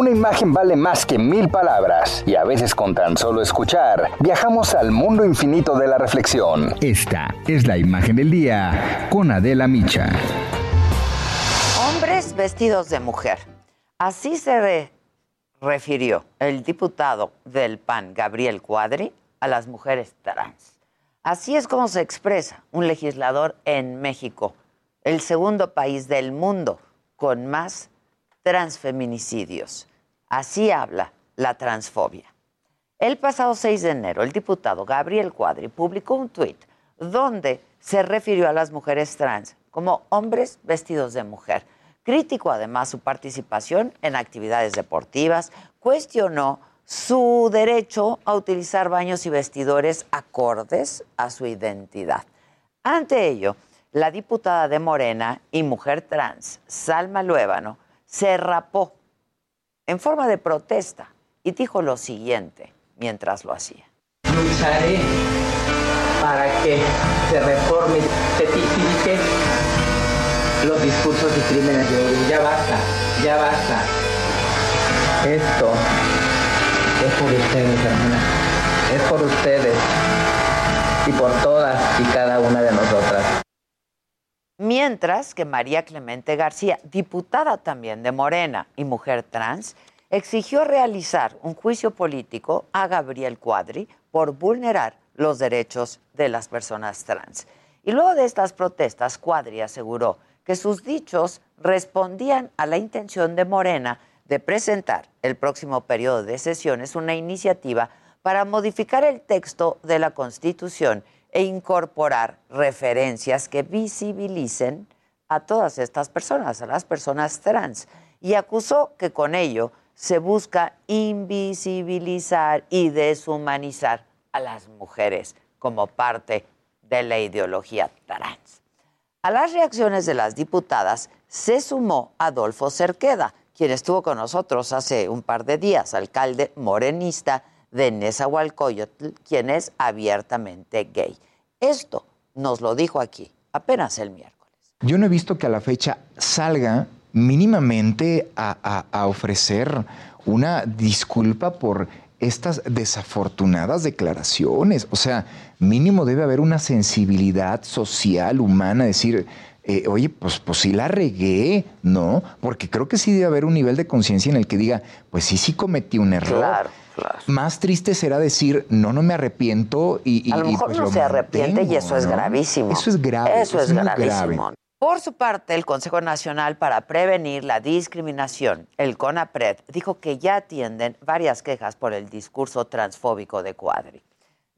Una imagen vale más que mil palabras y a veces con tan solo escuchar viajamos al mundo infinito de la reflexión. Esta es la imagen del día con Adela Micha. Hombres vestidos de mujer. Así se re- refirió el diputado del PAN, Gabriel Cuadri, a las mujeres trans. Así es como se expresa un legislador en México, el segundo país del mundo con más transfeminicidios. Así habla la transfobia. El pasado 6 de enero, el diputado Gabriel Cuadri publicó un tuit donde se refirió a las mujeres trans como hombres vestidos de mujer. Criticó además su participación en actividades deportivas, cuestionó su derecho a utilizar baños y vestidores acordes a su identidad. Ante ello, la diputada de Morena y mujer trans, Salma Luébano, se rapó en forma de protesta y dijo lo siguiente mientras lo hacía. lucharé para que se reforme se tipifique los discursos y crímenes de odio. Ya basta, ya basta. Esto es por ustedes, hermana. Es por ustedes y por todas y cada una de nosotras. Mientras que María Clemente García, diputada también de Morena y mujer trans, exigió realizar un juicio político a Gabriel Cuadri por vulnerar los derechos de las personas trans. Y luego de estas protestas, Cuadri aseguró que sus dichos respondían a la intención de Morena de presentar el próximo periodo de sesiones una iniciativa para modificar el texto de la Constitución e incorporar referencias que visibilicen a todas estas personas, a las personas trans, y acusó que con ello se busca invisibilizar y deshumanizar a las mujeres como parte de la ideología trans. A las reacciones de las diputadas se sumó Adolfo Cerqueda, quien estuvo con nosotros hace un par de días, alcalde morenista de Nezahualcóyotl, quien es abiertamente gay. Esto nos lo dijo aquí apenas el miércoles. Yo no he visto que a la fecha salga mínimamente a, ofrecer una disculpa por estas desafortunadas declaraciones. O sea, mínimo debe haber una sensibilidad social, humana, decir, eh, oye, pues, pues sí la regué, ¿no? Porque creo que sí debe haber un nivel de conciencia en el que diga, pues sí, sí cometí un error. Claro, claro. Más triste será decir, no, no me arrepiento y... y- A lo y, mejor pues, no lo se arrepiente y eso es gravísimo. Eso es grave. Eso es, gravísimo. grave. Por su parte, el Consejo Nacional para Prevenir la Discriminación, el CONAPRED, dijo que ya atienden varias quejas por el discurso transfóbico de Cuadri.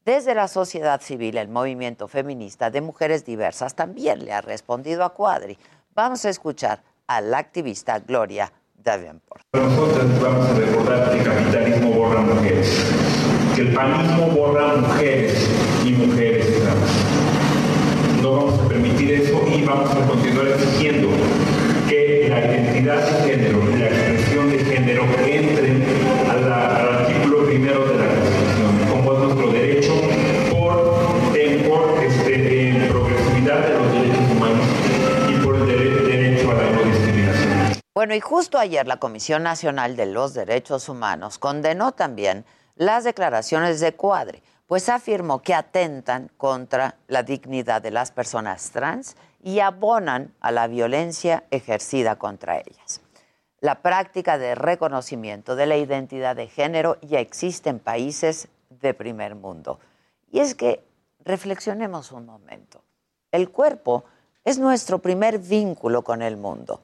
Desde la sociedad civil, el movimiento feminista de mujeres diversas también le ha respondido a Cuadri. Vamos a escuchar a la activista Gloria Davenport. Nosotros vamos a recordar que el capitalismo borra mujeres, que el panismo borra mujeres y mujeres trans. No vamos a permitir eso y vamos a continuar exigiendo que la identidad de género y la expresión de género entren Bueno, y justo ayer la Comisión Nacional de los Derechos Humanos condenó también las declaraciones de Cuadri, pues afirmó que atentan contra la dignidad de las personas trans y abonan a la violencia ejercida contra ellas. La práctica de reconocimiento de la identidad de género ya existe en países de primer mundo. Y es que reflexionemos un momento. El cuerpo es nuestro primer vínculo con el mundo.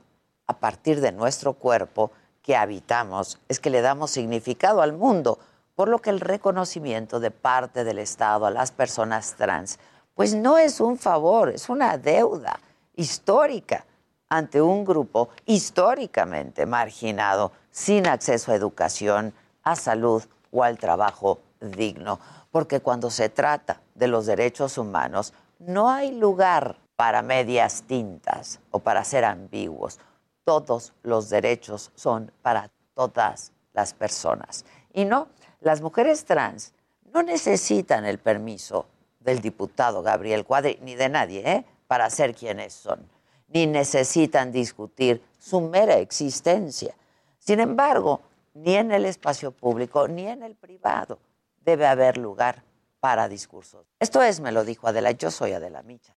A partir de nuestro cuerpo que habitamos es que le damos significado al mundo. por lo que el reconocimiento de parte del Estado a las personas trans, pues no es un favor, es una deuda histórica ante un grupo históricamente marginado, sin acceso a educación, a salud o al trabajo digno. Porque cuando se trata de los derechos humanos, no hay lugar para medias tintas o para ser ambiguos. Todos los derechos son para todas las personas. Y no, las mujeres trans no necesitan el permiso del diputado Gabriel Cuadri, ni de nadie, ¿eh? para ser quienes son, ni necesitan discutir su mera existencia. Sin embargo, ni en el espacio público ni en el privado debe haber lugar para discursos. Esto es, me lo dijo Adela, yo soy Adela Micha.